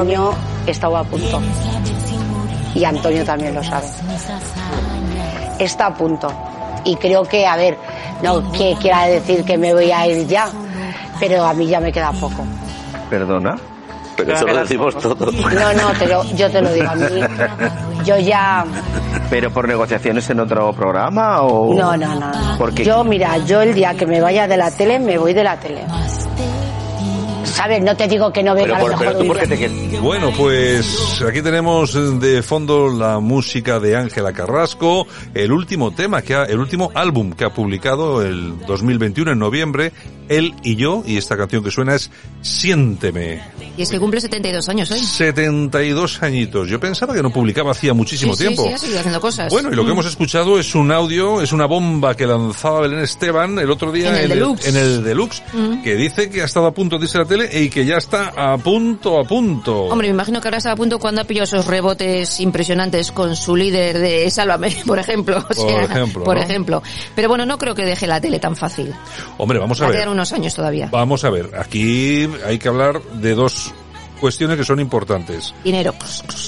año he estado a punto. Y Antonio también lo sabe. Está a punto. Y creo que, a ver, no que quiera decir que me voy a ir ya, pero a mí ya me queda poco. Perdona. Pero eso lo decimos todos. No, no, te lo- yo te lo digo a mí. Yo ya... ¿Pero por negociaciones en otro programa o...? No, no, no. no. Porque Yo, mira, yo el día que me vaya de la tele, me voy de la tele. ¿Sabes? No te digo que no venga Pero, a lo por, pero mejor tú un por qué día. te. Bueno, pues aquí tenemos de fondo la música de Ángela Carrasco, el último tema que ha, el último álbum que ha publicado el 2021 en noviembre, él y yo, y esta canción que suena es Siénteme. Y es que cumple 72 años hoy. 72 añitos. Yo pensaba que no publicaba hacía muchísimo sí, tiempo. Sí, sí, ha seguido haciendo cosas. Bueno, y lo que Mm. hemos escuchado es un audio, es una bomba que lanzaba Belén Esteban el otro día En el Deluxe. en el Deluxe, Mm. que dice que ha estado a punto de irse a la tele y que ya está a punto, a punto. Hombre, me imagino que ahora está a punto cuando ha pillado esos rebotes impresionantes con su líder de Sálvame, por ejemplo. O Por ejemplo, Por ¿no? ejemplo. Pero bueno, no creo que deje la tele tan fácil. Hombre, vamos a Va a ver. quedar unos años todavía. Vamos a ver, aquí hay que hablar de dos cuestiones que son importantes. Dinero.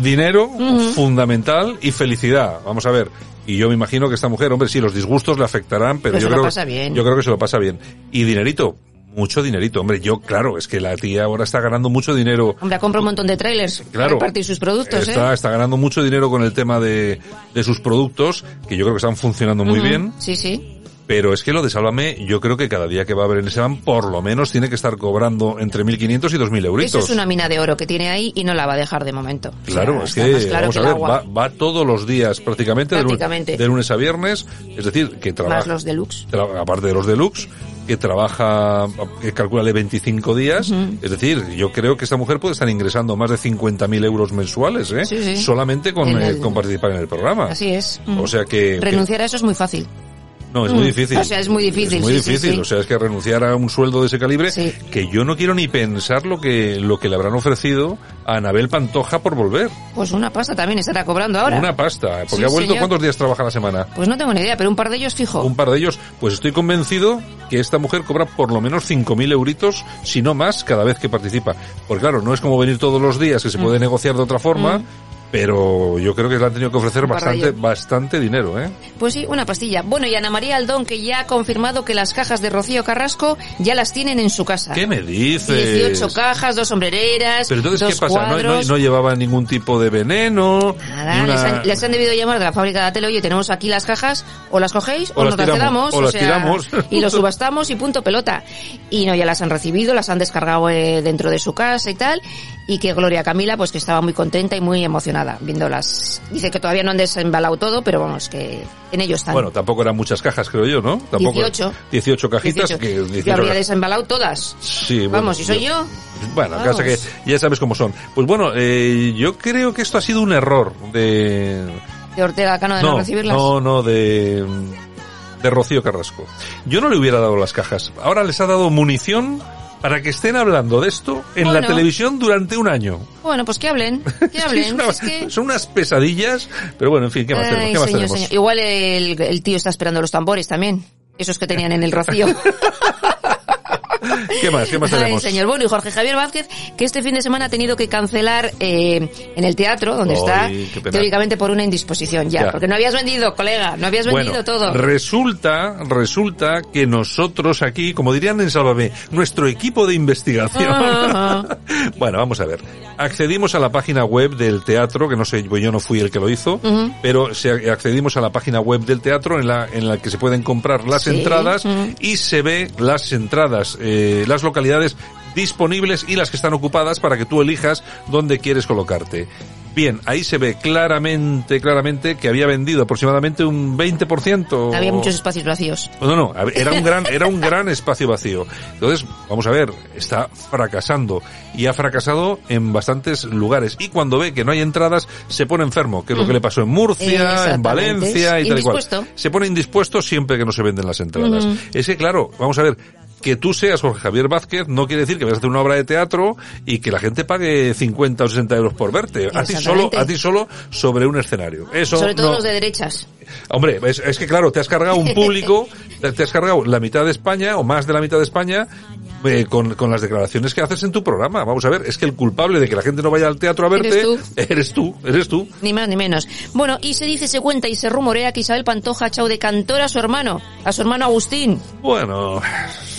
Dinero, fundamental, y felicidad. Vamos a ver. Y yo me imagino que esta mujer, hombre, sí, los disgustos le afectarán, pero Pero yo se lo creo, pasa bien. yo creo que se lo pasa bien. Y dinerito, mucho dinerito. Hombre, yo, claro, es que la tía ahora está ganando mucho dinero. Hombre, compra un montón de trailers para Claro. repartir sus productos, Está, ¿eh? está ganando mucho dinero con el tema de, de sus productos, que yo creo que están funcionando muy bien. Sí, sí. Pero es que lo de Sálvame, yo creo que cada día que va a haber en ese van, por lo menos tiene que estar cobrando entre 1.500 y 2.000 euritos. Eso es una mina de oro que tiene ahí y no la va a dejar de momento. O sea, Claro, es que, claro vamos que a ver, va, va todos los días prácticamente, de lunes a viernes, es decir, que trabaja, Más los deluxe. tra- aparte de los deluxe, que trabaja, que calculale 25 días, es decir, yo creo que esta mujer puede estar ingresando más de 50.000 euros mensuales, ¿eh? Sí, sí. Solamente con, eh, con participar en el programa. Así es. O sea que... que- Renunciar a eso es muy fácil. No, es muy Mm. difícil. O sea, es muy difícil, Es muy sí, difícil. sí. O sea, es que renunciar a un sueldo de ese calibre, que yo no quiero ni pensar lo que, lo que le habrán ofrecido a Anabel Pantoja por volver. Pues una pasta también estará cobrando ahora. Una pasta. Porque ha vuelto, señor. ¿cuántos días trabaja a la semana? Pues no tengo ni idea, pero un par de ellos fijo. Un par de ellos. Pues estoy convencido que esta mujer cobra por lo menos 5.000 euritos, si no más, cada vez que participa. Porque claro, no es como venir todos los días, que se Mm. puede negociar de otra forma, pero yo creo que le han tenido que ofrecer bastante, bastante dinero, ¿eh? Pues sí, una pastilla. Bueno, y Ana María Aldón, que ya ha confirmado que las cajas de Rocío Carrasco ya las tienen en su casa. ¿Qué me dices? 18 cajas, dos sombrereras, Pero entonces, dos ¿qué pasa? ¿No, no, cuadros. no llevaba ningún tipo de veneno? Nada, una- les, han, les han debido llamar de la fábrica de la tele, oye, tenemos aquí las cajas, o las cogéis, o, O nos las quedamos, o las tiramos. y lo subastamos y punto pelota. Y no, ya las han recibido, las han descargado eh, dentro de su casa y tal, y que Gloria Camila, pues que estaba muy contenta y muy emocionada viéndolas. Dice que todavía no han desembalado todo, pero vamos, que en ello están. Bueno, tampoco eran muchas cajas, creo yo, ¿no? Tampoco 18. 18 cajitas 18. que... Yo 18 habría desembalado todas. Sí, bueno, Vamos, si soy yo, Bueno, Vamos. casa que ya sabes cómo son. Pues bueno, eh, yo creo que esto ha sido un error de... de Ortega Cano de no, recibirlas. no, no, de, de Rocío Carrasco. Yo no le hubiera dado las cajas. Ahora les ha dado munición para que estén hablando de esto en la televisión durante un año. Bueno, pues que hablen, que Es hablen. una- es que... Son unas pesadillas, pero bueno, en fin, ¿qué más tenemos? Ay, ¿Qué más señor, tenemos? señor. Igual el, el tío está esperando los tambores también. Esos que tenían en el rocío. ¿Qué más? ¿Qué más Ay, tenemos? señor. Bueno, y Jorge Javier Vázquez, que este fin de semana ha tenido que cancelar eh, en el teatro, donde Ay, está, teóricamente por una indisposición ya, Ya. Porque no habías vendido, colega, no habías vendido Bueno, todo. resulta, resulta que nosotros aquí, como dirían en Sálvame, nuestro equipo de investigación. Ajá. bueno, vamos a ver. Accedimos a la página web del teatro, que no sé, yo no fui el que lo hizo, Ujú. pero se- accedimos a la página web del teatro en la, en la que se pueden comprar las Sí, entradas ujú. y se ve las entradas, eh, las localidades disponibles y las que están ocupadas para que tú elijas dónde quieres colocarte. Bien, ahí se ve claramente, claramente que había vendido aproximadamente un 20%. Había muchos espacios vacíos. No, no, era un gran, era un gran espacio vacío. Entonces, vamos a ver, está fracasando y ha fracasado en bastantes lugares. Y cuando ve que no hay entradas, se pone enfermo, que es lo que le pasó en Murcia, en Valencia y tal y cual. Se pone indispuesto siempre que no se venden las entradas. Es que, claro, vamos a ver, que tú seas Jorge Javier Vázquez no quiere decir que vayas a hacer una obra de teatro y que la gente pague 50 o 60 euros por verte. A ti solo, a ti solo sobre un escenario. Eso sobre todo los de derechas. Hombre, es, que claro, te has cargado un público, te has cargado la mitad de España o más de la mitad de España eh, con, con, las declaraciones que haces en tu programa. Vamos a ver, es que el culpable de que la gente no vaya al teatro a verte eres tú, eres tú. Eres tú. Ni más ni menos. Bueno, y se dice, se cuenta y se rumorea que Isabel Pantoja ha echado de cantor a su hermano, a su hermano Agustín. Bueno.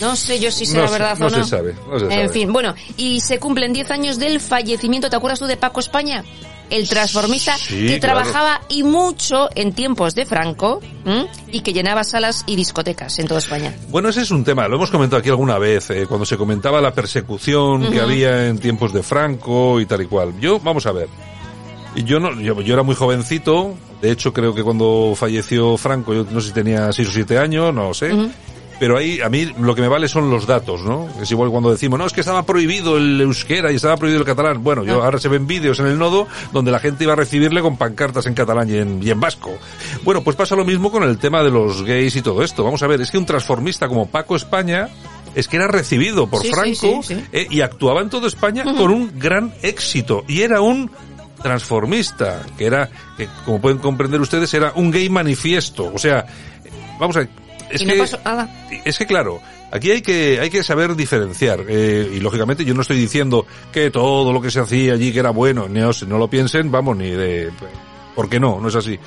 No sé yo si será verdad o no. Se sabe, no se sabe. En fin, bueno, y se cumplen 10 años del fallecimiento, ¿te acuerdas tú de Paco España? El transformista que trabajaba y mucho en tiempos de Franco y que llenaba salas y discotecas en toda España. Bueno, ese es un tema, lo hemos comentado aquí alguna vez, eh, cuando se comentaba la persecución que había en tiempos de Franco y tal y cual. Yo, vamos a ver, yo no, yo, yo, era muy jovencito, de hecho creo que cuando falleció Franco, yo no sé si tenía 6 o 7 años, no lo sé, pero ahí a mí lo que me vale son los datos, ¿no? Es igual cuando decimos, no, es que estaba prohibido el euskera y estaba prohibido el catalán. Bueno, yo ah. ahora se ven vídeos en el nodo donde la gente iba a recibirle con pancartas en catalán y en, y en vasco. Bueno, pues pasa lo mismo con el tema de los gays y todo esto. Vamos a ver, es que un transformista como Paco España es que era recibido por Franco eh, y actuaba en toda España con un gran éxito y era un transformista, que era, que como pueden comprender ustedes, era un gay manifiesto. O sea, vamos a ver, es que, Es que claro, aquí hay que, hay que saber diferenciar. Eh, y lógicamente yo no estoy diciendo que todo lo que se hacía allí que era bueno, no, no lo piensen, vamos, ni de... ¿Por qué no? No es así.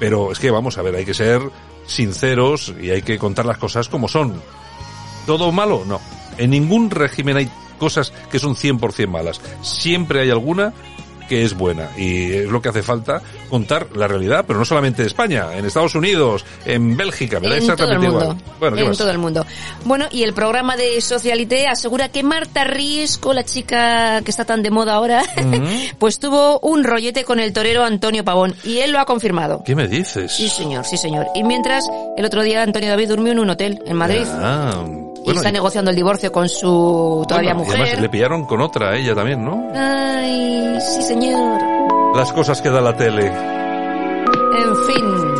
Pero es que vamos a ver, hay que ser sinceros y hay que contar las cosas como son. ¿Todo malo? No. En ningún régimen hay cosas que son 100% malas. Siempre hay alguna que es buena. Y es lo que hace falta contar la realidad, pero no solamente de España, en Estados Unidos, en Bélgica, me da exactamente igual. Bueno, en todo el mundo. Bueno, y el programa de Socialité asegura que Marta Riesco, la chica que está tan de moda ahora, pues tuvo un rollete con el torero Antonio Pavón y él lo ha confirmado. ¿Qué me dices? Sí, señor, sí, señor. Y mientras el otro día Antonio David durmió en un hotel en Madrid. Ah está negociando el divorcio con su todavía mujer. Y además le pillaron con otra, ella también, ¿no? Ay, sí señor. Las cosas que da la tele. En fin.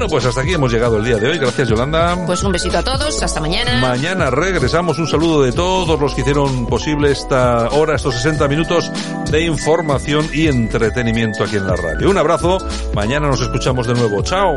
Bueno, pues hasta aquí hemos llegado el día de hoy. Gracias, Yolanda. Pues un besito a todos. Hasta mañana. Mañana regresamos. Un saludo de todos los que hicieron posible esta hora, estos 60 minutos de información y entretenimiento aquí en la radio. Un abrazo. Mañana nos escuchamos de nuevo. Chao.